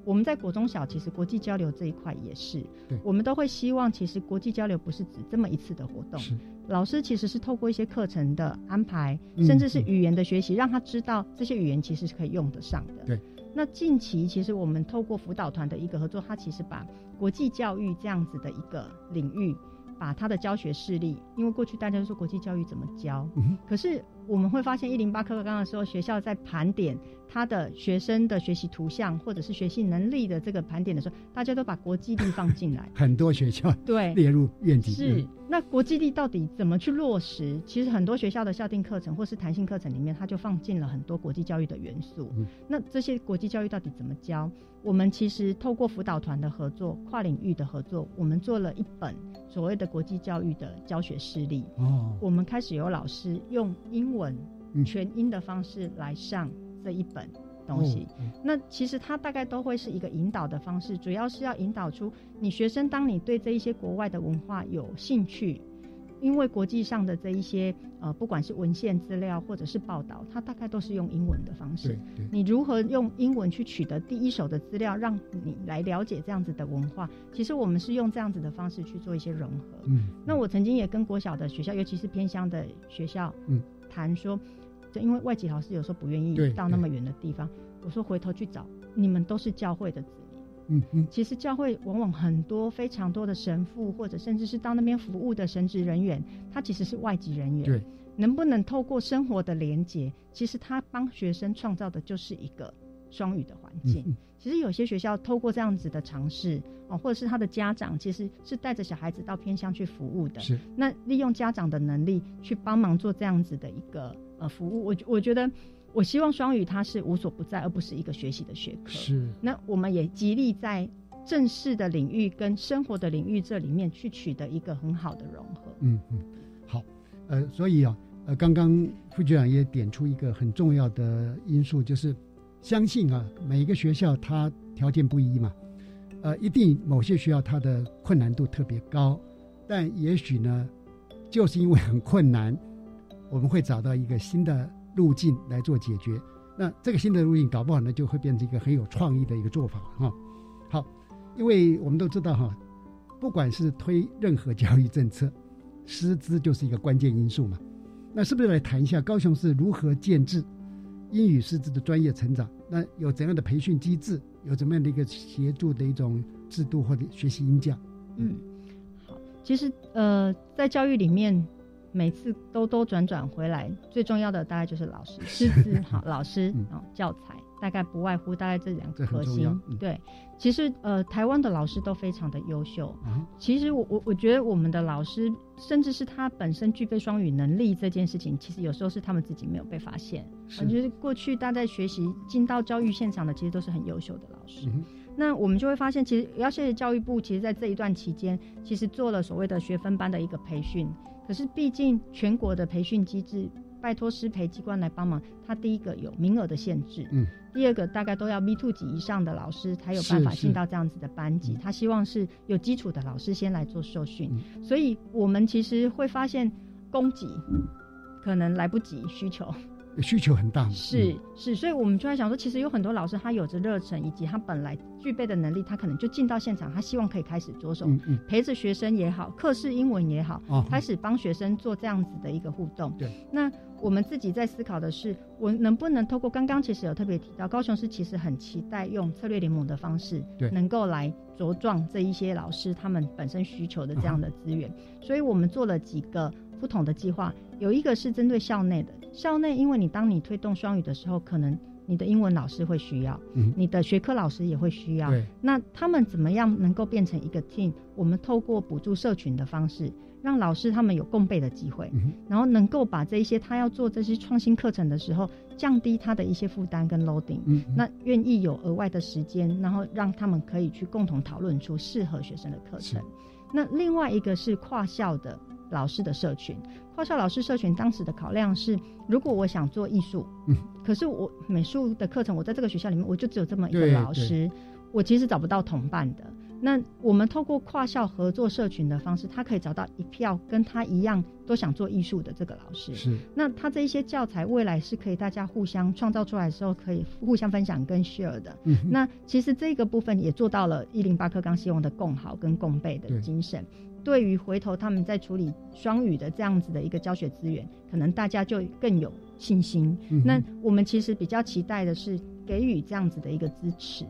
F: 我们在国中小其实国际交流这一块也是，我们都会希望其实国际交流不是指这么一次的活动，老师其实是透过一些课程的安排，甚至是语言的学习，让他知道这些语言其实是可以用得上的。
A: 对。
F: 那近期其实我们透过辅导团的一个合作，他其实把国际教育这样子的一个领域。把他的教学事例，因为过去大家都说国际教育怎么教，可是我们会发现一零八课纲的时候，学校在盘点他的学生的学习图像或者是学习能力的这个盘点的时候，大家都把国际力放进来，*laughs*
A: 很多学校
F: 对
A: 列入院底
F: 是。那国际力到底怎么去落实？其实很多学校的校定课程或是弹性课程里面，它就放进了很多国际教育的元素。那这些国际教育到底怎么教？我们其实透过辅导团的合作、跨领域的合作，我们做了一本所谓的国际教育的教学事例。哦，我们开始有老师用英文全英的方式来上这一本东西。那其实它大概都会是一个引导的方式，主要是要引导出你学生，当你对这一些国外的文化有兴趣。因为国际上的这一些呃，不管是文献资料或者是报道，它大概都是用英文的方式。你如何用英文去取得第一手的资料，让你来了解这样子的文化？其实我们是用这样子的方式去做一些融合。嗯，那我曾经也跟国小的学校，尤其是偏乡的学校，嗯，谈说，就因为外籍老师有时候不愿意到那么远的地方，我说回头去找，你们都是教会的。嗯嗯，其实教会往往很多非常多的神父，或者甚至是到那边服务的神职人员，他其实是外籍人员。
A: 对，
F: 能不能透过生活的连接，其实他帮学生创造的就是一个双语的环境。其实有些学校透过这样子的尝试，哦，或者是他的家长其实是带着小孩子到偏乡去服务的。
A: 是，
F: 那利用家长的能力去帮忙做这样子的一个呃服务，我我觉得。我希望双语它是无所不在，而不是一个学习的学科。
A: 是。
F: 那我们也极力在正式的领域跟生活的领域这里面去取得一个很好的融合。
A: 嗯嗯，好。呃，所以啊，呃，刚刚副局长也点出一个很重要的因素，就是相信啊，每一个学校它条件不一嘛，呃，一定某些学校它的困难度特别高，但也许呢，就是因为很困难，我们会找到一个新的。路径来做解决，那这个新的路径搞不好呢，就会变成一个很有创意的一个做法哈。好，因为我们都知道哈，不管是推任何教育政策，师资就是一个关键因素嘛。那是不是来谈一下高雄市如何建制英语师资的专业成长？那有怎样的培训机制？有怎么样的一个协助的一种制度或者学习音教？
F: 嗯，好，其实呃，在教育里面。每次兜兜转转回来，最重要的大概就是老师师资 *laughs* 好，老师啊教材大概不外乎大概这两个核心。对，其实呃台湾的老师都非常的优秀。其实我我我觉得我们的老师，甚至是他本身具备双语能力这件事情，其实有时候是他们自己没有被发现。我觉得过去大家在学习进到教育现场的，其实都是很优秀的老师。那我们就会发现，其实要谢谢教育部，其实在这一段期间，其实做了所谓的学分班的一个培训。可是，毕竟全国的培训机制，拜托师培机关来帮忙，他第一个有名额的限制，嗯，第二个大概都要 B two 级以上的老师才有办法进到这样子的班级。他希望是有基础的老师先来做受训，所以我们其实会发现供给可能来不及需求。
A: 需求很大，
F: 是是，所以我们就在想说，其实有很多老师他有着热忱，以及他本来具备的能力，他可能就进到现场，他希望可以开始着手陪着学生也好，课室英文也好，开始帮学生做这样子的一个互动。
A: 对，
F: 那我们自己在思考的是，我能不能透过刚刚其实有特别提到，高雄市其实很期待用策略联盟的方式，
A: 对，
F: 能够来茁壮这一些老师他们本身需求的这样的资源，所以我们做了几个。不同的计划，有一个是针对校内的。校内，因为你当你推动双语的时候，可能你的英文老师会需要，嗯，你的学科老师也会需要。
A: 对，
F: 那他们怎么样能够变成一个 team？我们透过补助社群的方式，让老师他们有共备的机会，然后能够把这一些他要做这些创新课程的时候，降低他的一些负担跟 loading。嗯，那愿意有额外的时间，然后让他们可以去共同讨论出适合学生的课程。那另外一个是跨校的。老师的社群，跨校老师社群当时的考量是，如果我想做艺术，嗯，可是我美术的课程，我在这个学校里面，我就只有这么一个老师，我其实找不到同伴的。那我们透过跨校合作社群的方式，他可以找到一票跟他一样都想做艺术的这个老师。
A: 是，
F: 那他这一些教材未来是可以大家互相创造出来的时候，可以互相分享跟 share 的。嗯，那其实这个部分也做到了一零八课纲希望的共好跟共备的精神。对于回头他们在处理双语的这样子的一个教学资源，可能大家就更有信心。那我们其实比较期待的是给予这样子的一个支持，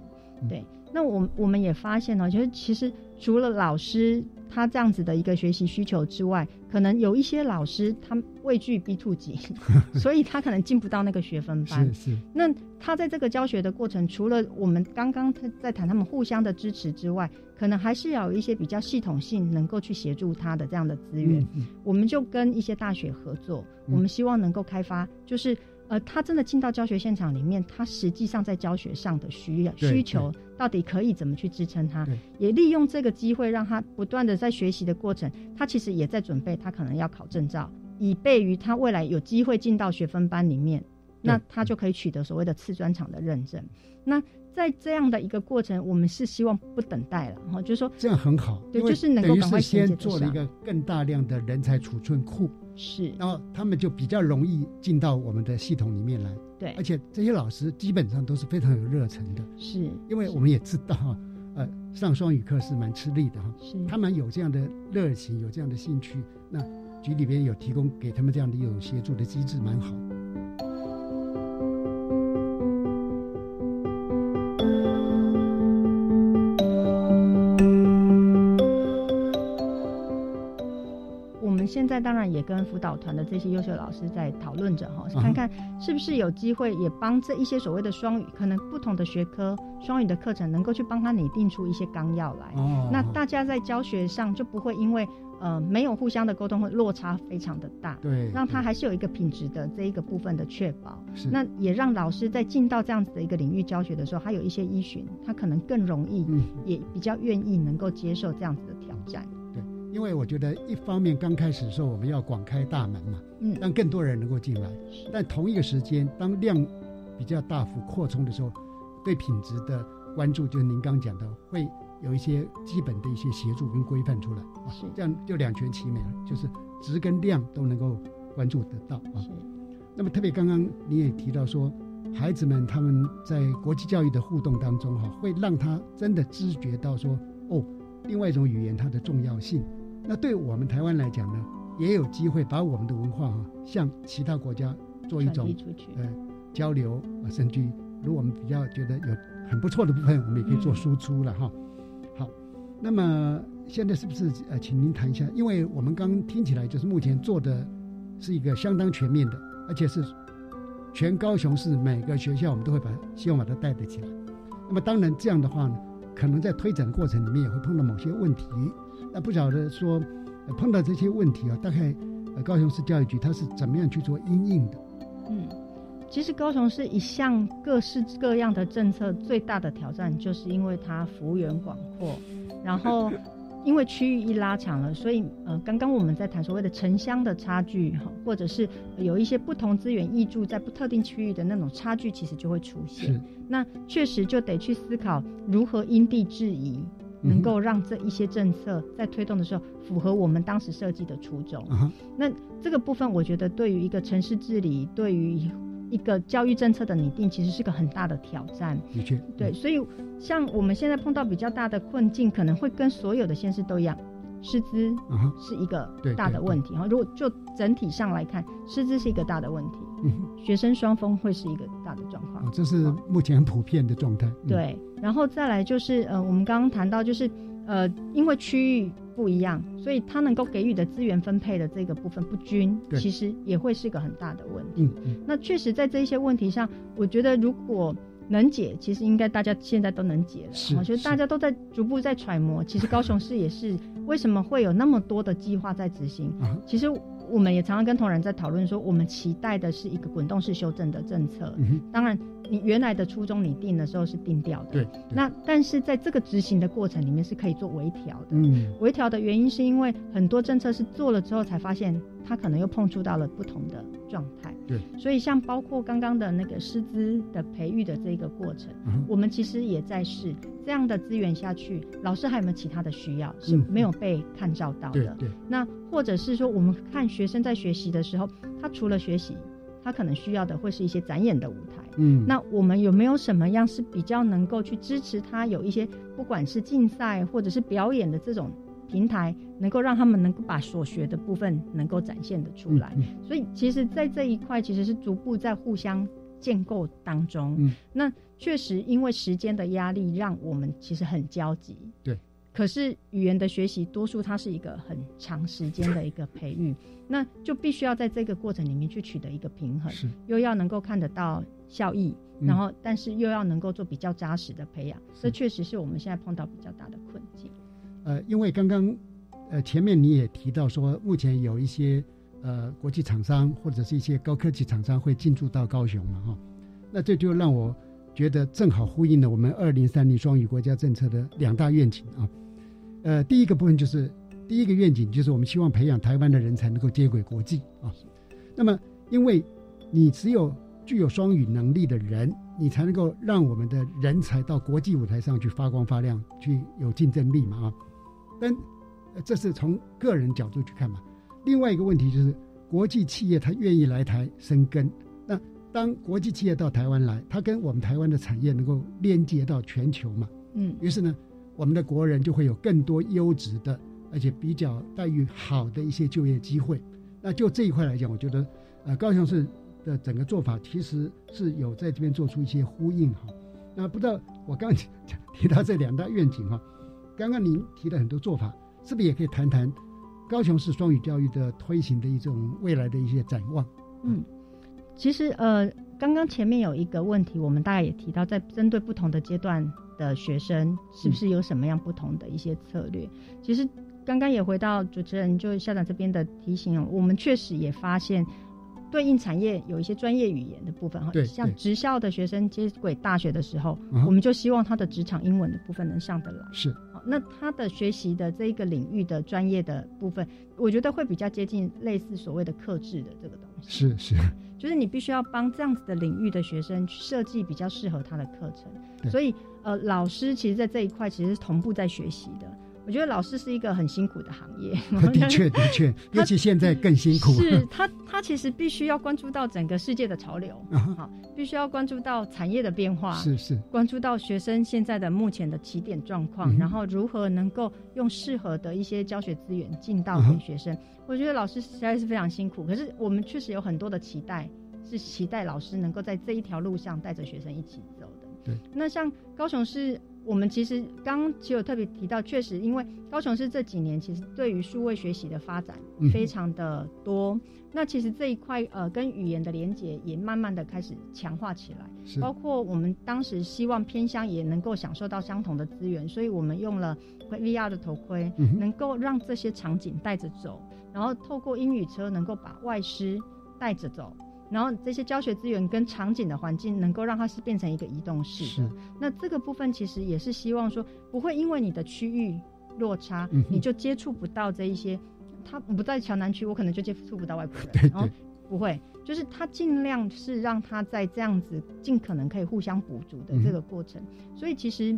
F: 对。那我我们也发现呢，就是其实除了老师他这样子的一个学习需求之外，可能有一些老师他畏惧 B two 级，*laughs* 所以他可能进不到那个学分班。
A: 是是。
F: 那他在这个教学的过程，除了我们刚刚在谈他们互相的支持之外，可能还是要有一些比较系统性能够去协助他的这样的资源。我们就跟一些大学合作，我们希望能够开发，就是。呃，他真的进到教学现场里面，他实际上在教学上的需要需求，到底可以怎么去支撑他？也利用这个机会，让他不断的在学习的过程，他其实也在准备，他可能要考证照，以备于他未来有机会进到学分班里面，那他就可以取得所谓的次专场的认证。那在这样的一个过程，我们是希望不等待了，哈，就是说
A: 这样很好，
F: 对，就是能够赶快
A: 先做了一个更大量的人才储存库，
F: 是，
A: 然后他们就比较容易进到我们的系统里面来，
F: 对，
A: 而且这些老师基本上都是非常有热忱的，
F: 是，
A: 因为我们也知道哈，呃，上双语课是蛮吃力的哈，
F: 是，
A: 他们有这样的热情，有这样的兴趣，那局里边有提供给他们这样的一种协助的机制，蛮好。
F: 在当然也跟辅导团的这些优秀老师在讨论着哈，看看是不是有机会也帮这一些所谓的双语，可能不同的学科双语的课程，能够去帮他拟定出一些纲要来。
A: 哦，
F: 那大家在教学上就不会因为呃没有互相的沟通，会落差非常的大。
A: 对，
F: 让他还是有一个品质的这一个部分的确保。
A: 是，
F: 那也让老师在进到这样子的一个领域教学的时候，他有一些依循，他可能更容易，也比较愿意能够接受这样子的挑战。
A: 因为我觉得，一方面刚开始的时候我们要广开大门嘛，
F: 嗯，
A: 让更多人能够进来。但同一个时间，当量比较大幅扩充的时候，对品质的关注，就是您刚讲的，会有一些基本的一些协助跟规范出来啊，这样就两全其美了，就是值跟量都能够关注得到啊。那么特别刚刚你也提到说，孩子们他们在国际教育的互动当中哈，会让他真的知觉到说，哦，另外一种语言它的重要性。那对我们台湾来讲呢，也有机会把我们的文化哈，向其他国家做一种呃交流啊，甚至如果我们比较觉得有很不错的部分，我们也可以做输出了哈。好，那么现在是不是呃，请您谈一下？因为我们刚听起来就是目前做的是一个相当全面的，而且是全高雄市每个学校我们都会把希望把它带得起来。那么当然这样的话呢，可能在推展的过程里面也会碰到某些问题。那不晓得说，碰到这些问题啊，大概呃高雄市教育局它是怎么样去做应应的？
F: 嗯，其实高雄市一项各式各样的政策最大的挑战，就是因为它幅员广阔，然后 *laughs* 因为区域一拉长了，所以呃，刚刚我们在谈所谓的城乡的差距哈，或者是有一些不同资源溢注在不特定区域的那种差距，其实就会出现。那确实就得去思考如何因地制宜。能够让这一些政策在推动的时候符合我们当时设计的初衷。那这个部分，我觉得对于一个城市治理，对于一个教育政策的拟定，其实是个很大的挑战。
A: 的确，
F: 对，所以像我们现在碰到比较大的困境，可能会跟所有的县市都一样，师资是一个大的问题。哈，如果就整体上来看，师资是一个大的问题。学生双峰会是一个大的状况，
A: 这是目前很普遍的状态。
F: 对，然后再来就是呃，我们刚刚谈到就是呃，因为区域不一样，所以它能够给予的资源分配的这个部分不均，其实也会是个很大的问题。那确实在这些问题上，我觉得如果能解，其实应该大家现在都能解了。我觉得大家都在逐步在揣摩，其实高雄市也是为什么会有那么多的计划在执行，其实。我们也常常跟同仁在讨论说，我们期待的是一个滚动式修正的政策。当然，你原来的初衷你定的时候是定掉的。
A: 对。
F: 那但是在这个执行的过程里面是可以做微调的。
A: 嗯。
F: 微调的原因是因为很多政策是做了之后才发现，它可能又碰触到了不同的状态。
A: 对。
F: 所以像包括刚刚的那个师资的培育的这个过程，我们其实也在试。这样的资源下去，老师还有没有其他的需要是没有被看照到的？
A: 对，
F: 那或者是说，我们看学生在学习的时候，他除了学习，他可能需要的会是一些展演的舞台。
A: 嗯，
F: 那我们有没有什么样是比较能够去支持他有一些，不管是竞赛或者是表演的这种平台，能够让他们能够把所学的部分能够展现的出来？所以，其实，在这一块其实是逐步在互相。建构当中，
A: 嗯，
F: 那确实因为时间的压力，让我们其实很焦急。
A: 对，
F: 可是语言的学习，多数它是一个很长时间的一个培育，那就必须要在这个过程里面去取得一个平衡，又要能够看得到效益，然后但是又要能够做比较扎实的培养，这确实是我们现在碰到比较大的困境。
A: 呃，因为刚刚呃前面你也提到说，目前有一些。呃，国际厂商或者是一些高科技厂商会进驻到高雄嘛，哈，那这就让我觉得正好呼应了我们二零三零双语国家政策的两大愿景啊。呃，第一个部分就是第一个愿景就是我们希望培养台湾的人才能够接轨国际啊。那么，因为你只有具有双语能力的人，你才能够让我们的人才到国际舞台上去发光发亮，去有竞争力嘛啊。但这是从个人角度去看嘛。另外一个问题就是，国际企业他愿意来台生根。那当国际企业到台湾来，他跟我们台湾的产业能够连接到全球嘛？嗯。于是呢，我们的国人就会有更多优质的，而且比较待遇好的一些就业机会。那就这一块来讲，我觉得，呃，高雄市。的整个做法其实是有在这边做出一些呼应哈。那不知道我刚提到这两大愿景哈，刚刚您提了很多做法，是不是也可以谈谈高雄市双语教育的推行的一种未来的一些展望？
F: 嗯，其实呃，刚刚前面有一个问题，我们大概也提到，在针对不同的阶段的学生，是不是有什么样不同的一些策略？其实刚刚也回到主持人就校长这边的提醒，我们确实也发现。对应产业有一些专业语言的部分哈，像职校的学生接轨大学的时候，我们就希望他的职场英文的部分能上得来。
A: 是，
F: 那他的学习的这一个领域的专业的部分，我觉得会比较接近类似所谓的克制的这个东西。
A: 是是，
F: 就是你必须要帮这样子的领域的学生设计比较适合他的课程。所以呃，老师其实在这一块其实是同步在学习的。我觉得老师是一个很辛苦的行业，
A: 的 *laughs* 确的确，*laughs* 尤其现在更辛苦。
F: 是他他其实必须要关注到整个世界的潮流，好，必须要关注到产业的变化，
A: 是是，
F: 关注到学生现在的目前的起点状况，然后如何能够用适合的一些教学资源进到给学生。我觉得老师实在是非常辛苦，可是我们确实有很多的期待，是期待老师能够在这一条路上带着学生一起走的。
A: 对，
F: 那像高雄市。我们其实刚刚其实有特别提到，确实因为高雄市这几年其实对于数位学习的发展非常的多，那其实这一块呃跟语言的连接也慢慢的开始强化起来，包括我们当时希望偏乡也能够享受到相同的资源，所以我们用了 VR 的头盔，能够让这些场景带着走，然后透过英语车能够把外师带着走。然后这些教学资源跟场景的环境能够让它是变成一个移动式的，那这个部分其实也是希望说不会因为你的区域落差，你就接触不到这一些。他不在桥南区，我可能就接触不到外国人。然后不会，就是他尽量是让他在这样子尽可能可以互相补足的这个过程。所以其实，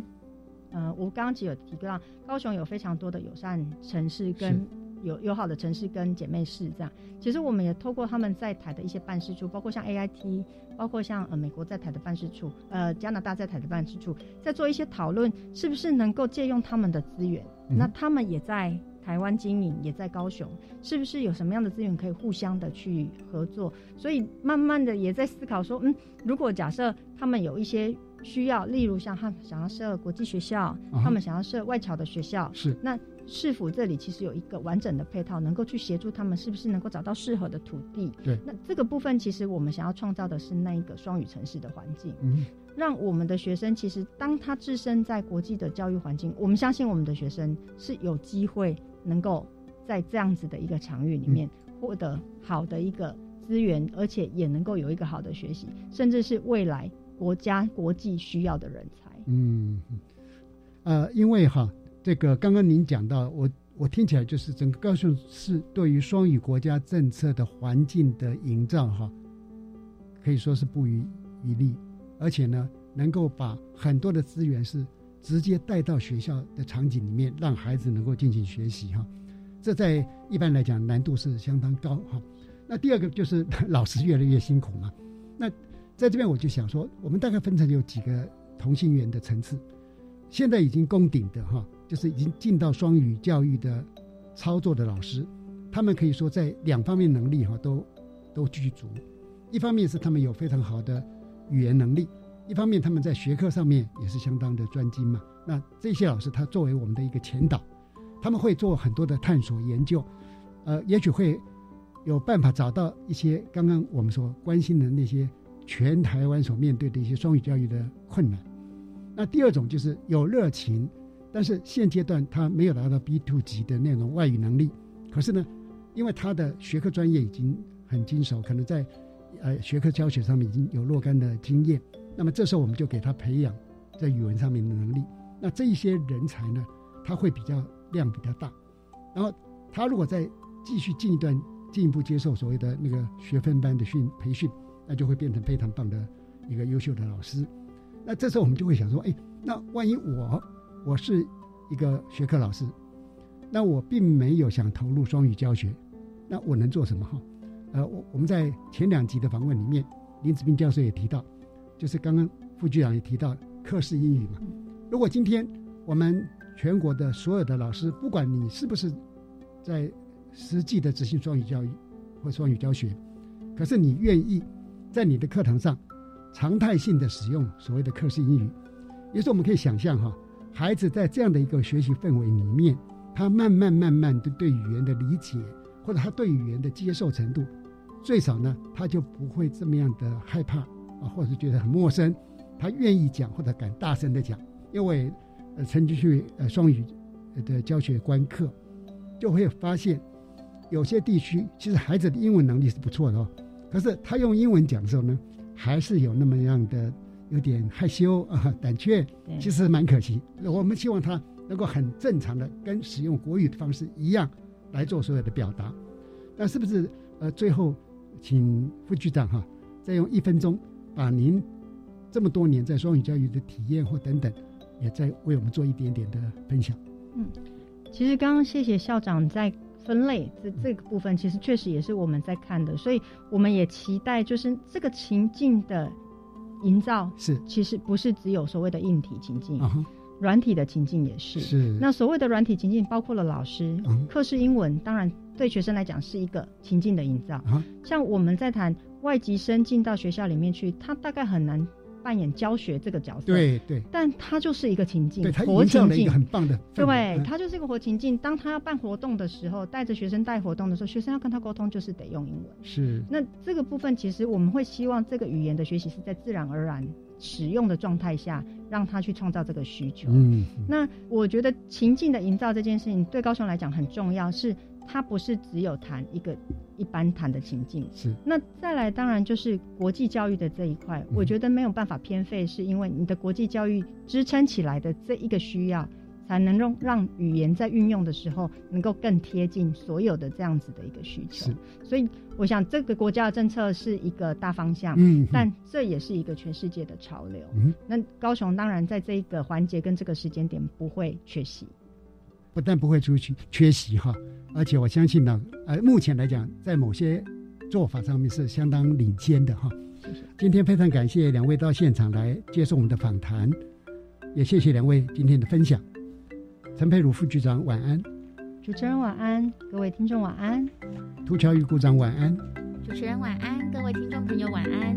F: 呃，我刚刚其实有提到，高雄有非常多的友善城市跟。有友好的城市跟姐妹市这样，其实我们也透过他们在台的一些办事处，包括像 AIT，包括像呃美国在台的办事处，呃加拿大在台的办事处，在做一些讨论，是不是能够借用他们的资源？那他们也在台湾经营，也在高雄，是不是有什么样的资源可以互相的去合作？所以慢慢的也在思考说，嗯，如果假设他们有一些需要，例如像他们想要设国际学校，他们想要设外侨的学校，
A: 是
F: 那。市府这里其实有一个完整的配套，能够去协助他们，是不是能够找到适合的土地？
A: 对，
F: 那这个部分其实我们想要创造的是那一个双语城市的环境，嗯，让我们的学生其实当他置身在国际的教育环境，我们相信我们的学生是有机会能够在这样子的一个场域里面获得好的一个资源，而且也能够有一个好的学习，甚至是未来国家国际需要的人才。
A: 嗯，呃，因为哈。这个刚刚您讲到，我我听起来就是整个高雄市对于双语国家政策的环境的营造，哈，可以说是不遗余力，而且呢，能够把很多的资源是直接带到学校的场景里面，让孩子能够进行学习，哈，这在一般来讲难度是相当高，哈。那第二个就是老师越来越辛苦嘛。那在这边我就想说，我们大概分成有几个同性缘的层次，现在已经攻顶的，哈。就是已经进到双语教育的操作的老师，他们可以说在两方面能力哈都都具足。一方面是他们有非常好的语言能力，一方面他们在学科上面也是相当的专精嘛。那这些老师他作为我们的一个前导，他们会做很多的探索研究，呃，也许会有办法找到一些刚刚我们所关心的那些全台湾所面对的一些双语教育的困难。那第二种就是有热情。但是现阶段他没有达到 B two 级的那种外语能力，可是呢，因为他的学科专业已经很精熟，可能在呃学科教学上面已经有若干的经验，那么这时候我们就给他培养在语文上面的能力。那这一些人才呢，他会比较量比较大，然后他如果再继续进一段进一步接受所谓的那个学分班的训培训，那就会变成非常棒的一个优秀的老师。那这时候我们就会想说，哎，那万一我我是一个学科老师，那我并没有想投入双语教学，那我能做什么哈？呃，我我们在前两集的访问里面，林子斌教授也提到，就是刚刚副局长也提到课室英语嘛。如果今天我们全国的所有的老师，不管你是不是在实际的执行双语教育或双语教学，可是你愿意在你的课堂上常态性的使用所谓的课室英语，也是我们可以想象哈，孩子在这样的一个学习氛围里面，他慢慢慢慢的对语言的理解，或者他对语言的接受程度，最少呢，他就不会这么样的害怕啊，或者觉得很陌生，他愿意讲或者敢大声的讲，因为呃曾经去呃双语的教学观课，就会发现。有些地区其实孩子的英文能力是不错的哦，可是他用英文讲的时候呢，还是有那么样的有点害羞啊、胆怯，其实蛮可惜。我们希望他能够很正常的跟使用国语的方式一样来做所有的表达。那是不是呃最后请副局长哈，再用一分钟把您这么多年在双语教育的体验或等等，也再为我们做一点点的分享？
F: 嗯，其实刚刚谢谢校长在。分类这这个部分其实确实也是我们在看的，所以我们也期待就是这个情境的营造
A: 是
F: 其实不是只有所谓的硬体情境，软体的情境也是。
A: 是
F: 那所谓的软体情境包括了老师课室英文，当然对学生来讲是一个情境的营造。像我们在谈外籍生进到学校里面去，他大概很难。扮演教学这个角色，
A: 对对，
F: 但他就是一个情境，
A: 活
F: 情境，
A: 很棒的，
F: 对，他就是一个活情境。当他要办活动的时候，带着学生带活动的时候，学生要跟他沟通，就是得用英文。
A: 是，
F: 那这个部分其实我们会希望这个语言的学习是在自然而然使用的状态下，让他去创造这个需求。嗯，那我觉得情境的营造这件事情对高雄来讲很重要，是。它不是只有谈一个一般谈的情境，
A: 是
F: 那再来当然就是国际教育的这一块，我觉得没有办法偏废，是因为你的国际教育支撑起来的这一个需要，才能让让语言在运用的时候能够更贴近所有的这样子的一个需求。所以我想这个国家的政策是一个大方向，嗯，但这也是一个全世界的潮流。嗯，那高雄当然在这一个环节跟这个时间点不会缺席。
A: 不但不会出去缺席哈，而且我相信呢，呃，目前来讲，在某些做法上面是相当领先的哈。今天非常感谢两位到现场来接受我们的访谈，也谢谢两位今天的分享。陈佩如副局长晚安，
F: 主持人晚安，各位听众晚安，
A: 涂乔玉股长晚安，
G: 主持人晚安，各位听众朋友晚安。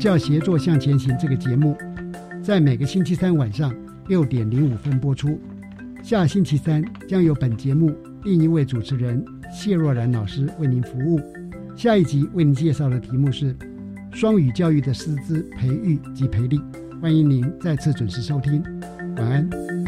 A: 叫协作向前行这个节目，在每个星期三晚上六点零五分播出。下星期三将由本节目另一位主持人谢若然老师为您服务。下一集为您介绍的题目是双语教育的师资培育及培力。欢迎您再次准时收听。晚安。